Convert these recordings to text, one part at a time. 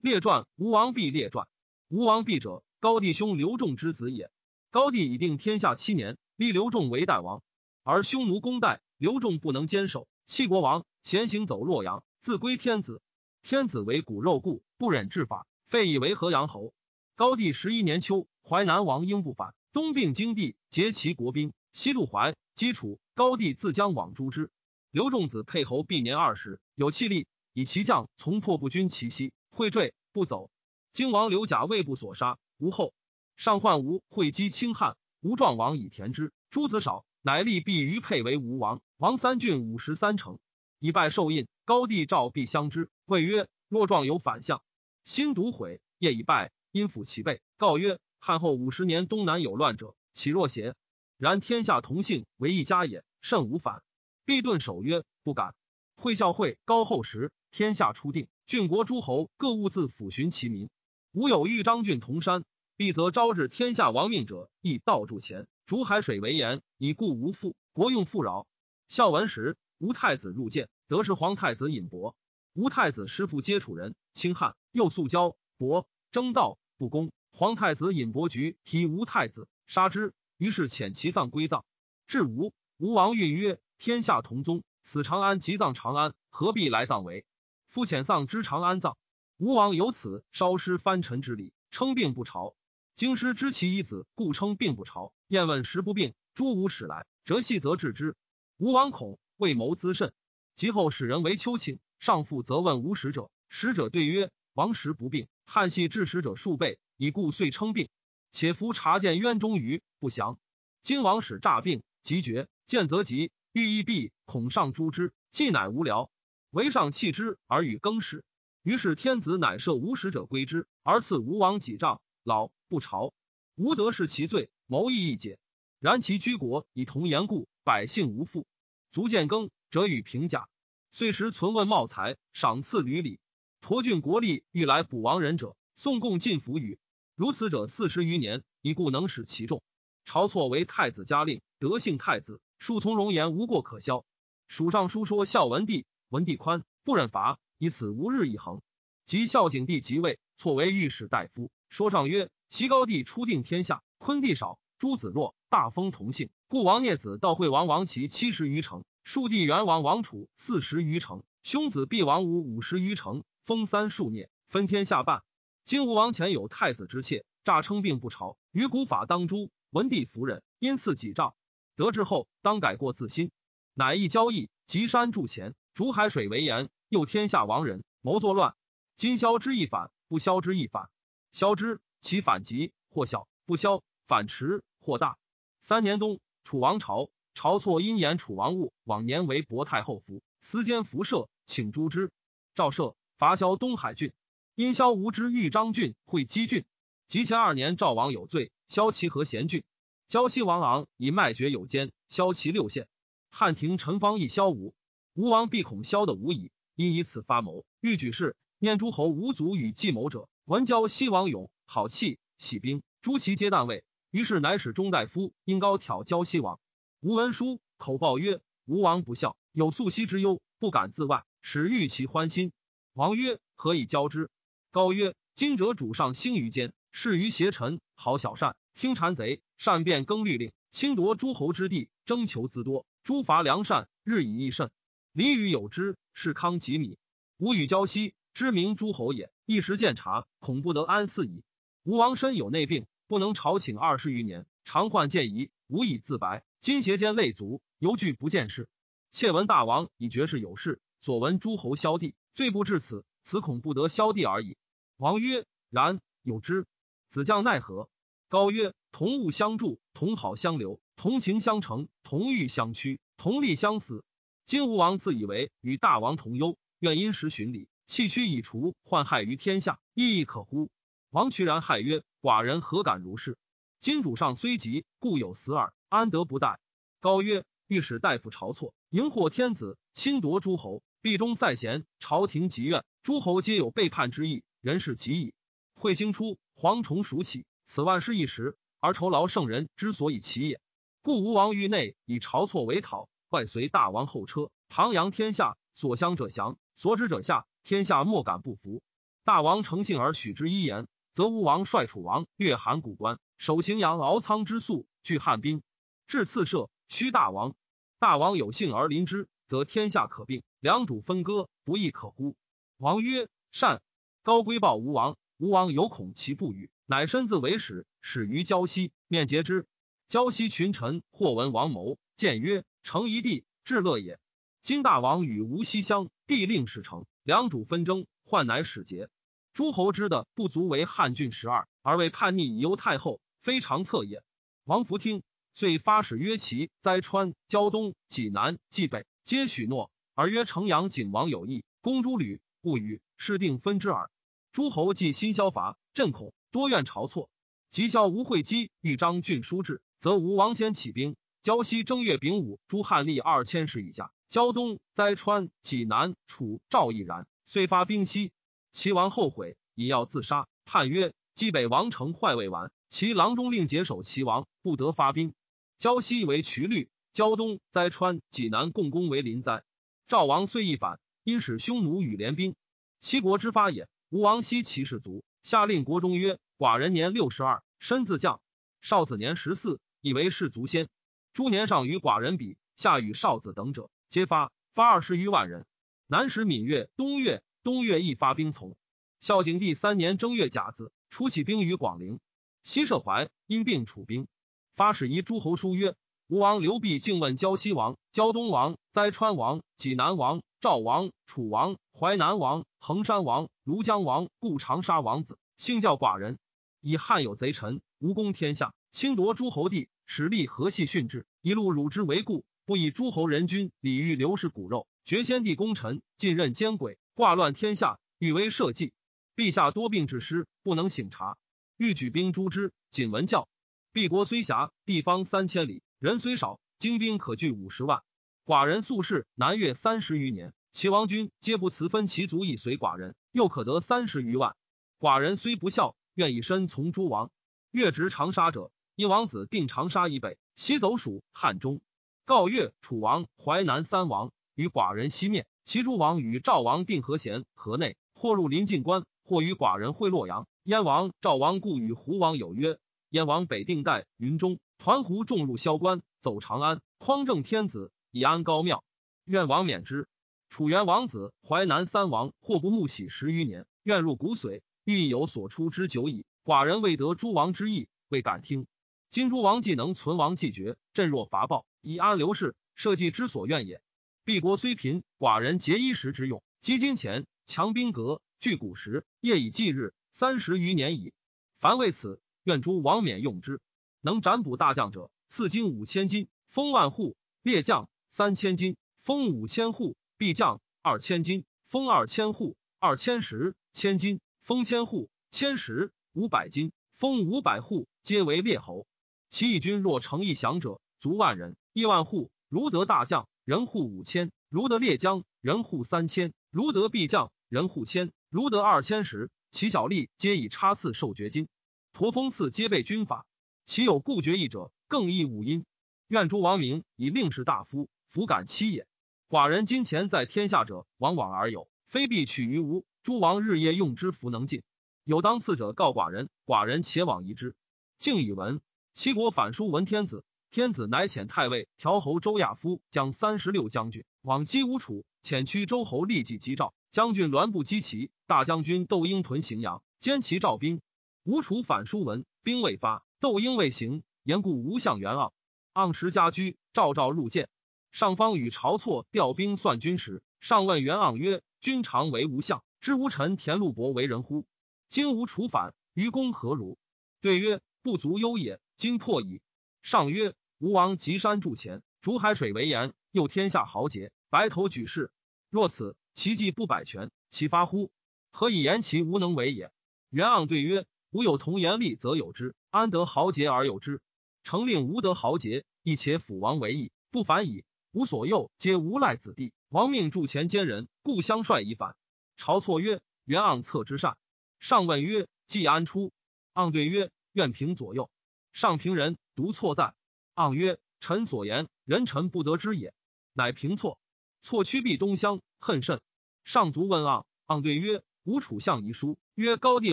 列传吴王毕列传。吴王毕者，高帝兄刘仲之子也。高帝已定天下七年，立刘仲为代王，而匈奴攻代，刘仲不能坚守，弃国王，闲行走洛阳，自归天子。天子为骨肉故，不忍治法，废以为河阳侯。高帝十一年秋，淮南王英不反，东并荆地，结其国兵，西入淮，击楚。高帝自将往诛之。刘仲子沛侯毕年二十，有气力，以其将从破不军其西，会坠不走。荆王刘贾未不所杀，无后。上患吴会击清汉，吴壮王以田之。诸子少，乃立毕于沛为吴王。王三郡五十三城，以拜受印。高帝召毕相之，谓曰：“若壮有反相，心独毁。夜以拜，因抚其背，告曰：汉后五十年，东南有乱者，岂若邪？然天下同姓，为一家也，甚无反。必顿守曰：不敢。会孝会高后时，天下初定，郡国诸侯各务自抚循其民。”吾有豫章郡同山，必则招致天下亡命者，亦道助前，逐海水为盐，以固无父，国用富饶。孝文时，吴太子入见，得是皇太子尹伯。吴太子师父皆楚人，清汉，又素交伯争道不公。皇太子尹伯举提吴太子，杀之。于是遣其丧归葬。至吴，吴王运曰：“天下同宗，此长安即葬长安，何必来葬为？夫遣丧之长安葬。”吴王由此烧尸藩臣之礼，称病不朝。京师知其一子，故称病不朝。燕问时不病，诸吾使来，折系则治之。吴王恐，未谋滋甚。及后使人为丘庆，上父则问吴使者，使者对曰：“王时不病，汉系治使者数倍，以故遂称病。且夫察见渊中鱼不祥。今王使诈病，急绝，见则急，欲一避，恐上诛之，既乃无聊，唯上弃之而与更始。”于是天子乃赦无使者归之，而赐吴王几丈，老不朝。吴德是其罪，谋议一解。然其居国以同言故，百姓无富，足见耕者与平甲。岁时存问茂才，赏赐屡礼。驼郡国力欲来补亡人者，宋贡进服与。如此者四十余年，以故能使其众。晁错为太子嘉令，德幸太子，庶从容言无过可消。蜀尚书说孝文帝，文帝宽不忍罚。以此无日一恒。及孝景帝即位，错为御史大夫。说上曰：齐高帝初定天下，昆地少，诸子弱，大封同姓。故王聂子悼惠王王齐七十余城，庶弟元王王楚四十余城，兄子毕王武五十余城，封三数聂，分天下半。今吴王前有太子之妾，诈称病不朝，于古法当诛。文帝夫人，因赐己诏，得志后当改过自新。乃一交易，及山筑前，逐海水为盐。诱天下亡人，谋作乱。今消之亦反，不消之亦反。消之，其反急或小；不消，反迟或大。三年冬，楚王朝，晁错因言楚王误往年为薄太后服，私奸服射，请诛之。赵赦，伐萧东海郡。因萧无知豫章郡会稽郡。及前二年，赵王有罪，萧齐和贤郡。胶西王昂以卖爵有奸，萧齐六县。汉庭陈方亦萧吴，吴王必恐萧的无矣。因以此发谋，欲举事，念诸侯无足与计谋者。闻交西王勇，好气，喜兵，诸其皆旦位。于是乃使中大夫因高挑交西王。吴文书口报曰：“吴王不孝，有素息之忧，不敢自外，使欲其欢心。”王曰：“何以交之？”高曰：“今者主上兴于间，事于邪臣，好小善，听谗贼，善变更律令，侵夺诸侯之地，征求资多，诸伐良善，日以益甚。礼与有之。”是康吉米，吴与交西，知名诸侯也。一时见察，恐不得安肆矣。吴王身有内病，不能朝请二十余年，常患见疑，无以自白。今邪间累足，犹惧不见事。窃闻大王以绝世有事，所闻诸侯萧地，罪不至此，此恐不得萧地而已。王曰：然，有之。子将奈何？高曰：同物相助，同好相留，同情相成，同欲相趋，同利相死。今吴王自以为与大王同忧，愿因时循礼，弃屈以除患害于天下，亦亦可乎？王渠然骇曰：“寡人何敢如是？今主上虽急，故有死耳，安得不待？”高曰：“御史大夫晁错，迎祸天子，侵夺诸侯，必中塞贤，朝廷极怨，诸侯皆有背叛之意，人事极矣。彗星出，蝗虫鼠起，此万事一时，而酬劳圣人之所以起也。故吴王域内以晁错为讨。”外随大王后车，唐扬天下，所相者降，所指者下，天下莫敢不服。大王诚信而许之一言，则吴王率楚王略函谷关，守荥阳敖仓之粟，拒汉兵，至次射，须大王。大王有幸而临之，则天下可并，两主分割，不亦可乎？王曰：善。高归报吴王，吴王有恐其不与，乃身自为使，使于胶西，面结之。胶西群臣或闻王谋，见曰：成一地，至乐也。今大王与吴西乡，地令使成，两主纷争，患乃使节。诸侯之的不足为汉郡十二，而为叛逆以忧太后，非常策也。王弗听，遂发使曰：齐、灾川、胶东、济南、冀北，皆许诺。而曰：城阳景王有意，公诸吕不与，是定分之耳。诸侯既新消伐，朕恐多怨朝错。即效吴会稽欲张郡书至，则吴王先起兵。胶西正月丙午，诸汉立二千石以下。胶东、灾川、济南、楚、赵亦然，遂发兵西。齐王后悔，以要自杀。叹曰：冀北王城坏未完，其郎中令解守齐王，不得发兵。胶西为渠律，胶东、灾川、济南共攻为临灾。赵王遂一反，因使匈奴与联兵。齐国之发也。吴王西其士卒，下令国中曰：寡人年六十二，身自将；少子年十四，以为士卒先。诸年上与寡人比，下与少子等者。皆发发二十余万人，南使闽越、东越，东越亦发兵从。孝景帝三年正月甲子，初起兵于广陵。西涉淮，因病楚兵，发使遗诸侯书曰：吴王刘濞竟问胶西王、胶东王、灾川王、济南王、赵王、楚王、淮南王、衡山王、庐江王、故长沙王子，幸教寡人，以汉有贼臣，无功天下，侵夺诸侯地，使立和系训制，一路辱之为故。不以诸侯人君礼遇刘氏骨肉，绝先帝功臣，尽任奸鬼，挂乱天下，欲为社稷。陛下多病致失，不能省察，欲举兵诛之。谨闻教。敝国虽狭，地方三千里，人虽少，精兵可聚五十万。寡人素士南越三十余年，齐王军皆不辞分其族以随寡人，又可得三十余万。寡人虽不孝，愿以身从诸王。越执长沙者，因王子定长沙以北，西走蜀汉中。告越、楚王、淮南三王与寡人西面，其诸王与赵王定和弦河内，或入临晋关，或与寡人会洛阳。燕王、赵王故与胡王有约。燕王北定代云中，团胡众入萧关，走长安，匡正天子，以安高庙。愿王免之。楚元王子、淮南三王或不慕喜十余年，愿入骨髓，欲有所出之久矣。寡人未得诸王之意，未敢听。今诸王既能存亡既绝，朕若伐暴。以安刘氏，社稷之所愿也。敝国虽贫，寡人竭衣食之用，积金钱，强兵革，聚古石，夜以继日，三十余年矣。凡为此，愿诸王免用之。能斩捕大将者，赐金五千金，封万户；列将三千金，封五千户；必将二千金，封二千户；二千石千金，封千户；千石五百金，封五百户，皆为列侯。其义军若成一降者，足万人。亿万户，如得大将，人户五千；如得列将，人户三千；如得必将，人户千；如得二千时，其小吏皆以差次受爵金，驼峰次皆备军法。其有故爵义者，更易五因。愿诸王明以令士大夫，弗敢欺也。寡人金钱在天下者，往往而有，非必取于无。诸王日夜用之，弗能尽。有当赐者，告寡人，寡人且往疑之。敬以闻。齐国反书闻天子。天子乃遣太尉调侯周亚夫将三十六将军往击吴楚，遣驱周侯立即击赵将军栾布击齐，大将军窦婴屯荥阳，兼齐赵兵。吴楚反书闻，兵未发，窦婴未行，言故吴相元盎。盎时家居，赵赵入见，上方与晁错调兵算军时，上问元盎曰：“君常为吴相，知吴臣田禄伯为人乎？今吴楚反，于公何如？”对曰：“不足忧也。今破矣。”上曰。吴王集山筑前，逐海水为盐，诱天下豪杰，白头举世。若此，其计不百全，其发乎？何以言其无能为也？元盎对曰：吾有同言利，则有之；安得豪杰而有之？成令无得豪杰，亦且辅王为义，不反矣。吾所右皆无赖子弟，王命筑前奸人，故相率以反。晁错曰：元盎策之善。上问曰：季安出？盎对曰：愿凭左右。上平人独错在。盎曰：“臣所言，人臣不得知也。”乃平错。错趋避东乡，恨甚。上卒问盎，盎对曰：“吴楚相遗书，曰：高帝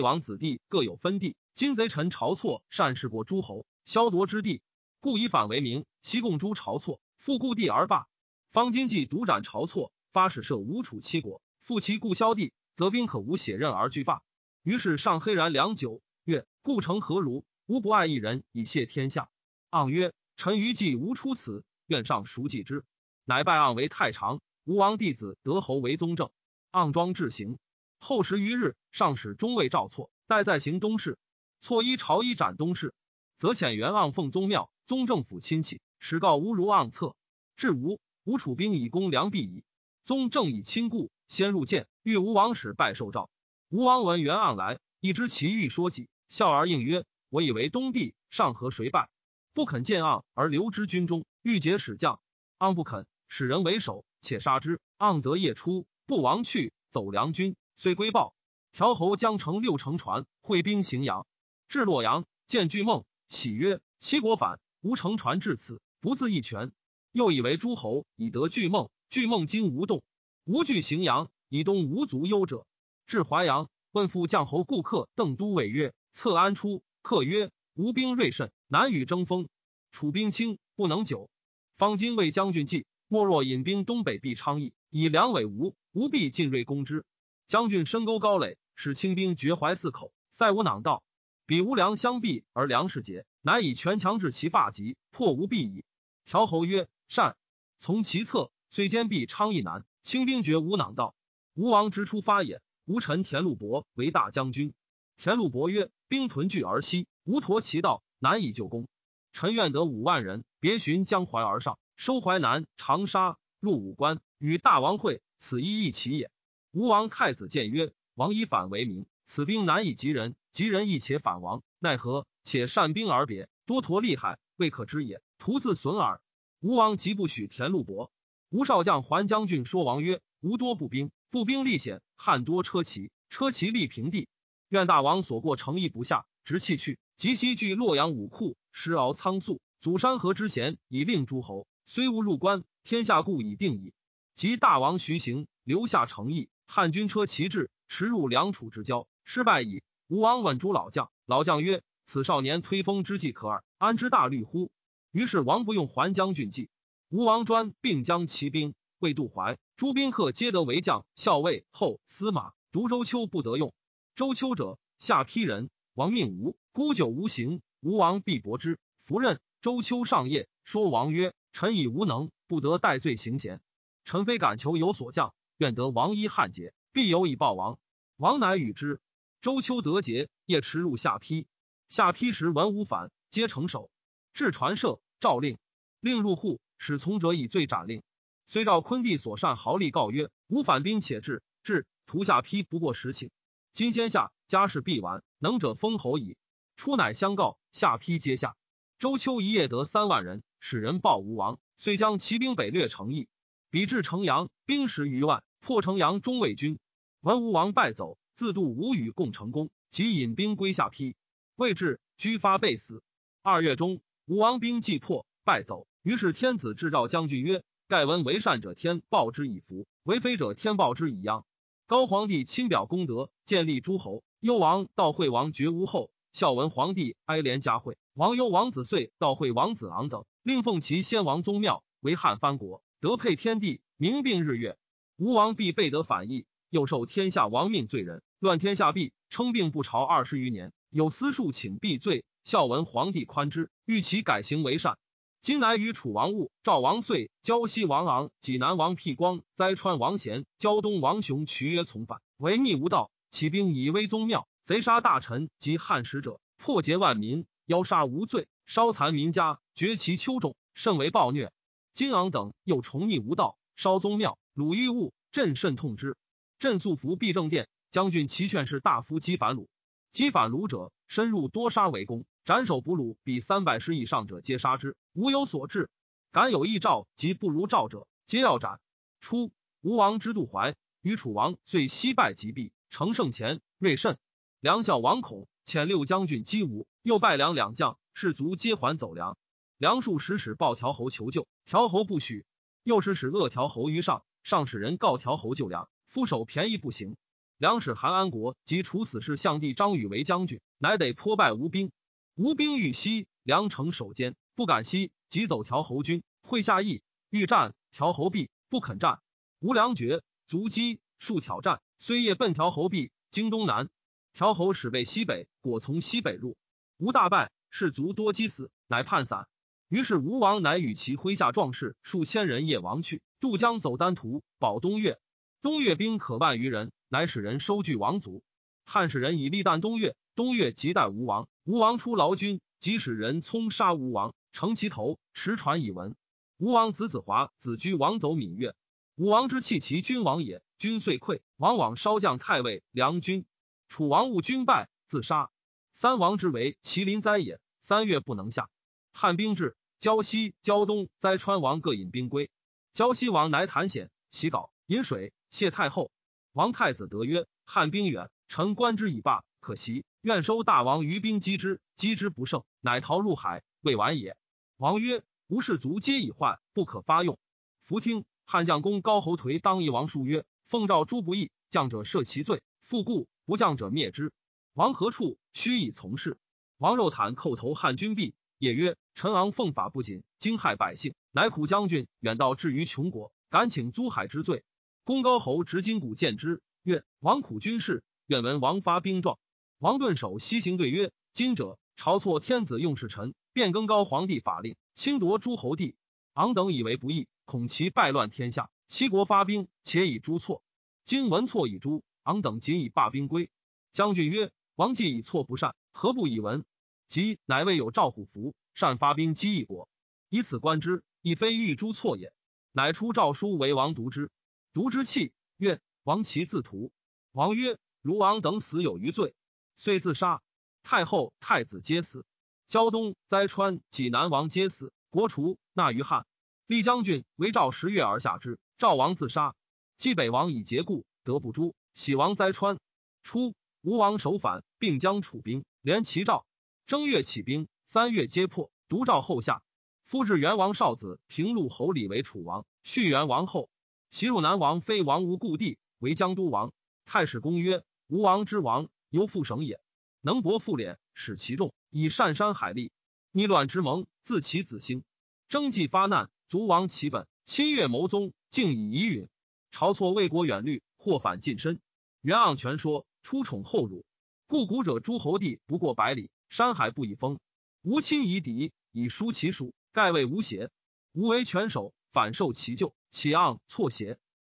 王子弟各有分地，今贼臣晁错善事过诸侯，削夺之地，故以反为名，西共诛晁错，复故地而罢。方今既独斩晁错，发使设吴楚七国，复其故萧地，则兵可无血刃而拒罢。于是上黑然良久，曰：故城何如？吾不爱一人以谢天下。盎曰：臣余既无出此，愿上熟记之。乃拜盎为太常。吴王弟子德侯为宗正。盎庄至行。后十余日，上使中尉赵错，待在行东市。错依朝衣斩东市，则遣元盎奉宗庙。宗正府亲戚使告吴如盎策。至吴，吴楚兵以攻梁壁矣。宗正以亲故，先入见，欲吴王使拜受诏。吴王闻元盎来，亦知其欲说己，笑而应曰：“我以为东帝上河谁败？不肯见盎而留之军中，欲结使将。盎不肯，使人为首，且杀之。盎得夜出，不王去，走梁军，遂归报。条侯将乘六乘船，会兵荥阳，至洛阳，见巨梦，喜曰：七国反，吾乘船至此，不自一拳。又以为诸侯以得巨梦，巨梦今无动，无惧荥阳，以东无足忧者。至淮阳，问父将侯顾客邓都尉曰：“策安出？”客曰：“吴兵锐甚，难与争锋。楚兵轻，不能久。方今为将军计，莫若引兵东北避昌邑，以粮委吴，吴必进锐攻之。将军深沟高垒，使清兵绝淮四口，塞无囊道，彼无粮相避而粮食竭，乃以权强制其霸极，破吴必矣。”条侯曰：“善。”从其策，虽坚壁昌邑难，清兵绝无囊道。吴王之出发也。吴臣田禄伯为大将军。田禄伯曰：“兵屯聚而西，吴陀其道，难以救攻。臣愿得五万人，别寻江淮而上，收淮南、长沙，入武关，与大王会，此一义其也。”吴王太子见曰：“王以反为名，此兵难以及人，及人亦且反王，奈何？且善兵而别，多陀厉害，未可知也。徒自损耳。”吴王即不许田禄伯。吴少将还将军说王曰：“吴多步兵。”步兵力险，汉多车骑，车骑立平地。愿大王所过诚意不下，直弃去。及西据洛阳武库，时敖仓粟，祖山河之贤，以令诸侯。虽无入关，天下故已定矣。及大王徐行，留下诚意，汉军车骑至，驰入梁楚之交，失败矣。吴王问诸老将，老将曰：“此少年推风之计可耳，安之大虑乎？”于是王不用还将军计。吴王专并将骑兵。魏渡淮，诸宾客皆得为将、校尉、后司马。独周丘不得用。周丘者，下邳人，王命吴，孤久无行。吴王必薄之，弗任。周丘上夜说王曰：“臣以无能，不得戴罪行贤。臣非敢求有所降，愿得王衣汉节，必有以报王。”王乃与之。周丘得节，夜驰入下邳。下邳时文武反，皆成守。至传舍，诏令，令入户，使从者以罪斩令。虽赵昆帝所善豪力告曰：“吾反兵且至，至屠下邳不过十顷。今先下家事必完，能者封侯矣。”出乃相告，下邳皆下。周秋一夜得三万人，使人报吴王，遂将骑兵北掠成邑。比至城阳，兵十余万，破城阳中卫军。闻吴王败走，自度吴与共成功，即引兵归下邳。未至，居发被死。二月中，吴王兵既破，败走。于是天子制诏将军曰。盖闻为善者天报之以福，为非者天报之以殃。高皇帝亲表功德，建立诸侯。幽王道惠王绝无后，孝文皇帝哀怜嘉惠王幽王子遂道惠王子昂等，令奉其先王宗庙，为汉藩国，德配天地，明并日月。吴王必备得反义，又受天下亡命罪人，乱天下弊，称病不朝二十余年。有私数请避罪，孝文皇帝宽之，欲其改行为善。今乃与楚王戊、赵王遂、胶西王昂、济南王辟光、灾川王贤、胶东王雄渠约从犯，违逆无道，起兵以威宗庙，贼杀大臣及汉使者，破劫万民，妖杀无罪，烧残民家，绝其丘种，甚为暴虐。金昂等又重逆无道，烧宗庙，鲁豫物，朕甚痛之。朕素服必正殿，将军齐劝士大夫击反鲁，击反鲁者，深入多杀为攻。斩首俘虏，比三百师以上者皆杀之，无有所至。敢有异诏及不如诏者，皆要斩。初，吴王之渡淮，与楚王遂西败及毙，乘胜前锐甚。梁孝王恐，遣六将军击吴，又败梁两将，士卒皆还走梁。梁数使使报条侯求救，条侯不许。又使使恶条侯于上，上使人告条侯救梁，夫守便宜不行。梁使韩安国及处死士相帝张宇为将军，乃得颇败吴兵。吴兵欲西，梁城守坚，不敢西，即走条侯军，会下邑，欲战，条侯避，不肯战。吴良绝，卒击，数挑战，虽夜奔条侯避，经东南。条侯使备西北，果从西北入，吴大败，士卒多击死，乃叛散。于是吴王乃与其麾下壮士数千人夜亡去，渡江走丹徒，保东岳。东岳兵可万余人，乃使人收据王族。汉使人以立旦东岳，东岳即待吴王。吴王出劳军，即使人冲杀吴王，乘其头，持传以闻。吴王子子华子居王走闽越。武王之弃其君王也，君遂溃，王往稍降太尉、梁军。楚王误军败，自杀。三王之为麒麟灾也，三月不能下。汉兵至，胶西、胶东、灾川王各引兵归。胶西王乃坦险，洗稿，饮水，谢太后。王太子得曰：“汉兵远，臣观之以罢，可惜。愿收大王于兵击之，击之不胜，乃逃入海，未晚也。”王曰：“吾士卒皆已患，不可发用。”弗听。汉将公高侯颓当一王数曰：“奉诏诸不义，将者赦其罪，复故不将者灭之。王何处？须以从事。”王肉袒叩头汉军毕，也曰：“陈昂奉法不谨，惊害百姓，乃苦将军远道至于穷国，敢请租海之罪。”公高侯执金鼓见之，曰：“王苦军事，愿闻王发兵状。”王顿首西行对曰：“今者朝错天子用事臣，变更高皇帝法令，侵夺诸侯地。昂等以为不义，恐其败乱天下。七国发兵，且以诛错。今闻错以诛，昂等仅以罢兵归。将军曰：“王既以错不善，何不以闻？”即乃未有赵虎符，善发兵击一国，以此观之，亦非欲诛错也。乃出诏书为王读之，读之泣曰：“王其自屠。”王曰：“如王等死有余罪，遂自杀。太后、太子皆死。胶东、灾川、济南王皆死。国除，纳于汉。立将军为赵十月而下之。赵王自杀。冀北王以节故，得不诛。喜王灾川。初，吴王首反，并将楚兵，连齐赵。正月起兵，三月皆破。独赵后下。夫至元王少子平陆侯李为楚王，续元王后。袭入南王非王无故地，为江都王。太史公曰：吴王之王，犹复省也。能博复敛，使其众以善山海力。逆乱之盟，自其子兴。征计发难，卒亡其本。侵越谋宗，竟以遗允。晁错为国远虑，或反近身。袁盎全说，出宠后辱。故古者诸侯地不过百里，山海不以封。吴亲夷狄，以疏其属，盖谓吴邪。吴为权守，反受其咎，其盎错邪？